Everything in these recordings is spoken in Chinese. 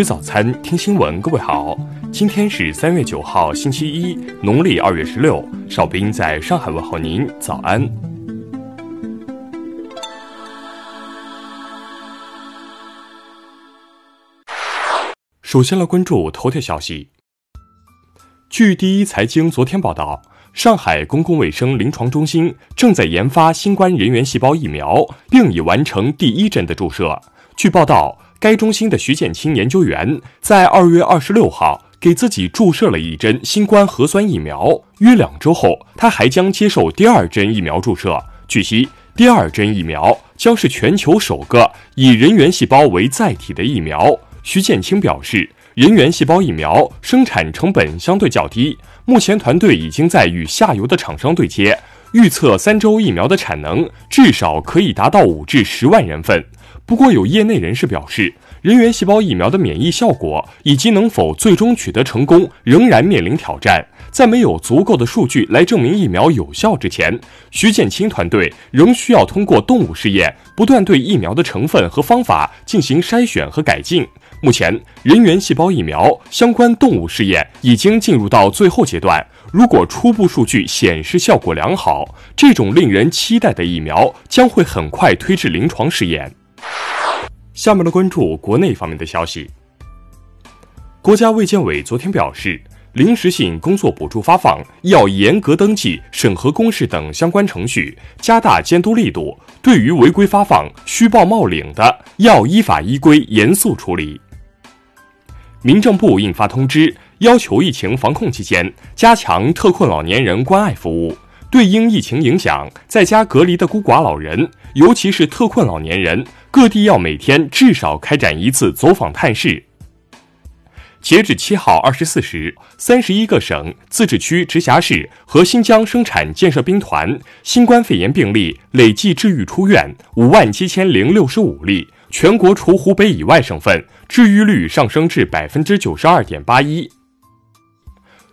吃早餐，听新闻。各位好，今天是三月九号，星期一，农历二月十六。少兵在上海问候您，早安。首先来关注头条消息。据第一财经昨天报道，上海公共卫生临床中心正在研发新冠人源细胞疫苗，并已完成第一针的注射。据报道。该中心的徐建清研究员在二月二十六号给自己注射了一针新冠核酸疫苗，约两周后，他还将接受第二针疫苗注射。据悉，第二针疫苗将是全球首个以人源细胞为载体的疫苗。徐建清表示，人源细胞疫苗生产成本相对较低，目前团队已经在与下游的厂商对接，预测三周疫苗的产能至少可以达到五至十万人份。不过，有业内人士表示，人源细胞疫苗的免疫效果以及能否最终取得成功，仍然面临挑战。在没有足够的数据来证明疫苗有效之前，徐建清团队仍需要通过动物试验，不断对疫苗的成分和方法进行筛选和改进。目前，人源细胞疫苗相关动物试验已经进入到最后阶段。如果初步数据显示效果良好，这种令人期待的疫苗将会很快推至临床试验。下面来关注国内方面的消息。国家卫健委昨天表示，临时性工作补助发放要严格登记、审核公示等相关程序，加大监督力度。对于违规发放、虚报冒领的，要依法依规严肃处理。民政部印发通知，要求疫情防控期间加强特困老年人关爱服务。对因疫情影响在家隔离的孤寡老人，尤其是特困老年人，各地要每天至少开展一次走访探视。截止七号二十四时，三十一个省、自治区、直辖市和新疆生产建设兵团新冠肺炎病例累计治愈出院五万七千零六十五例，全国除湖北以外省份治愈率上升至百分之九十二点八一。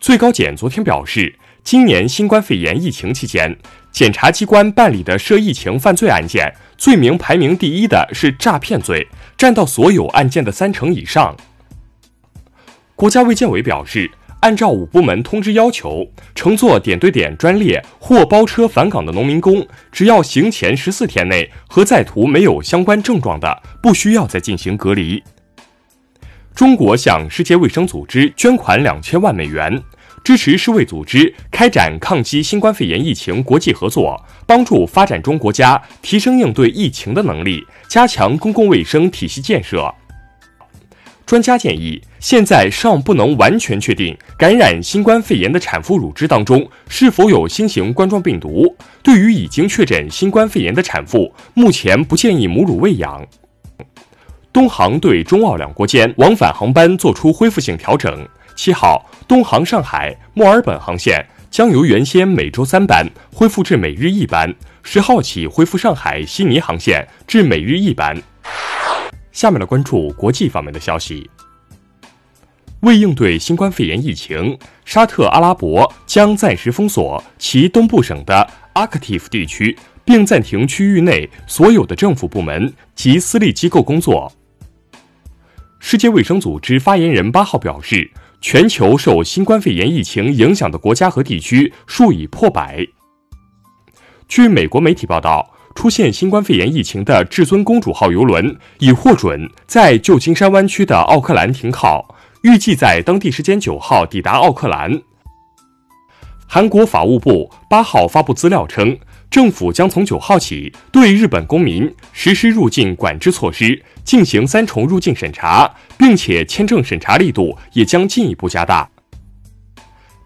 最高检昨天表示。今年新冠肺炎疫情期间，检察机关办理的涉疫情犯罪案件，罪名排名第一的是诈骗罪，占到所有案件的三成以上。国家卫健委表示，按照五部门通知要求，乘坐点对点专列或包车返岗的农民工，只要行前十四天内和在途没有相关症状的，不需要再进行隔离。中国向世界卫生组织捐款两千万美元。支持世卫组织开展抗击新冠肺炎疫情国际合作，帮助发展中国家提升应对疫情的能力，加强公共卫生体系建设。专家建议，现在尚不能完全确定感染新冠肺炎的产妇乳汁当中是否有新型冠状病毒。对于已经确诊新冠肺炎的产妇，目前不建议母乳喂养。东航对中澳两国间往返航班作出恢复性调整。七号，东航上海墨尔本航线将由原先每周三班恢复至每日一班。十号起恢复上海悉尼航线至每日一班。下面来关注国际方面的消息。为应对新冠肺炎疫情，沙特阿拉伯将暂时封锁其东部省的阿克提夫地区，并暂停区域内所有的政府部门及私立机构工作。世界卫生组织发言人八号表示。全球受新冠肺炎疫情影响的国家和地区数以破百。据美国媒体报道，出现新冠肺炎疫情的“至尊公主号”游轮已获准在旧金山湾区的奥克兰停靠，预计在当地时间九号抵达奥克兰。韩国法务部八号发布资料称。政府将从九号起对日本公民实施入境管制措施，进行三重入境审查，并且签证审查力度也将进一步加大。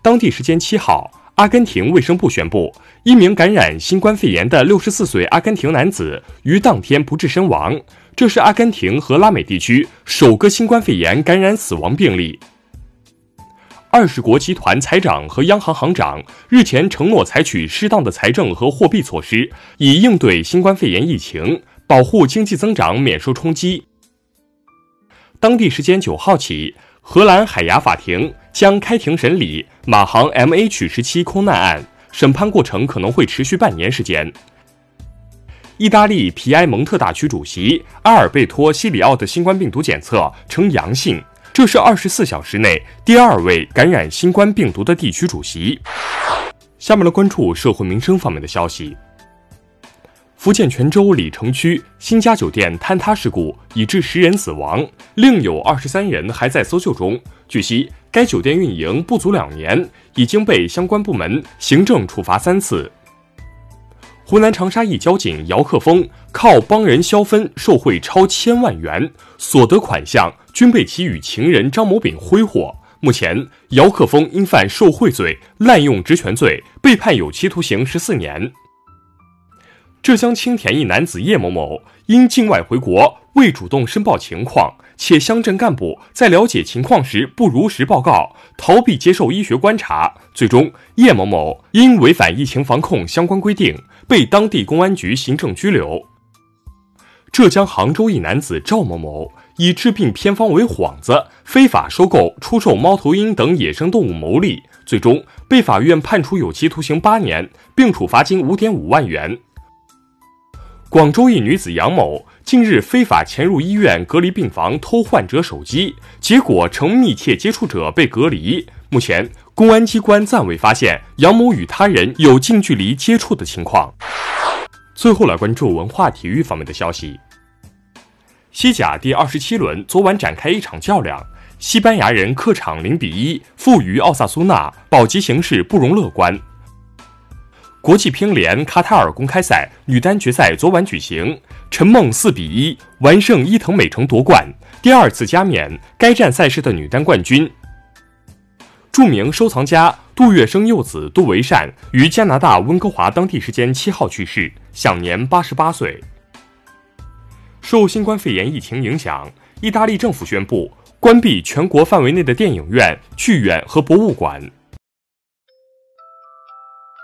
当地时间七号，阿根廷卫生部宣布，一名感染新冠肺炎的六十四岁阿根廷男子于当天不治身亡，这是阿根廷和拉美地区首个新冠肺炎感染死亡病例。二十国集团财长和央行行长日前承诺采取适当的财政和货币措施，以应对新冠肺炎疫情，保护经济增长免受冲击。当地时间九号起，荷兰海牙法庭将开庭审理马航 MH 十七空难案，审判过程可能会持续半年时间。意大利皮埃蒙特大区主席阿尔贝托·西里奥的新冠病毒检测呈阳性，这是二十四小时内第二位感染新冠病毒的地区主席。下面来关注社会民生方面的消息。福建泉州鲤城区新家酒店坍塌事故已致十人死亡，另有二十三人还在搜救中。据悉，该酒店运营不足两年，已经被相关部门行政处罚三次。湖南长沙一交警姚克峰靠帮人消分受贿超千万元，所得款项均被其与情人张某丙挥霍。目前，姚克峰因犯受贿罪、滥用职权罪，被判有期徒刑十四年。浙江青田一男子叶某某因境外回国未主动申报情况，且乡镇干部在了解情况时不如实报告，逃避接受医学观察，最终叶某某因违反疫情防控相关规定，被当地公安局行政拘留。浙江杭州一男子赵某某以治病偏方为幌子，非法收购、出售猫头鹰等野生动物牟利，最终被法院判处有期徒刑八年，并处罚金五点五万元。广州一女子杨某近日非法潜入医院隔离病房偷患者手机，结果成密切接触者被隔离。目前，公安机关暂未发现杨某与他人有近距离接触的情况。最后来关注文化体育方面的消息。西甲第二十七轮昨晚展开一场较量，西班牙人客场零比一负于奥萨苏纳，保级形势不容乐观。国际乒联卡塔尔公开赛女单决赛昨晚举行，陈梦四比一完胜伊藤美诚夺冠，第二次加冕该站赛事的女单冠军。著名收藏家杜月笙幼子杜维善于加拿大温哥华当地时间七号去世，享年八十八岁。受新冠肺炎疫情影响，意大利政府宣布关闭全国范围内的电影院、剧院和博物馆。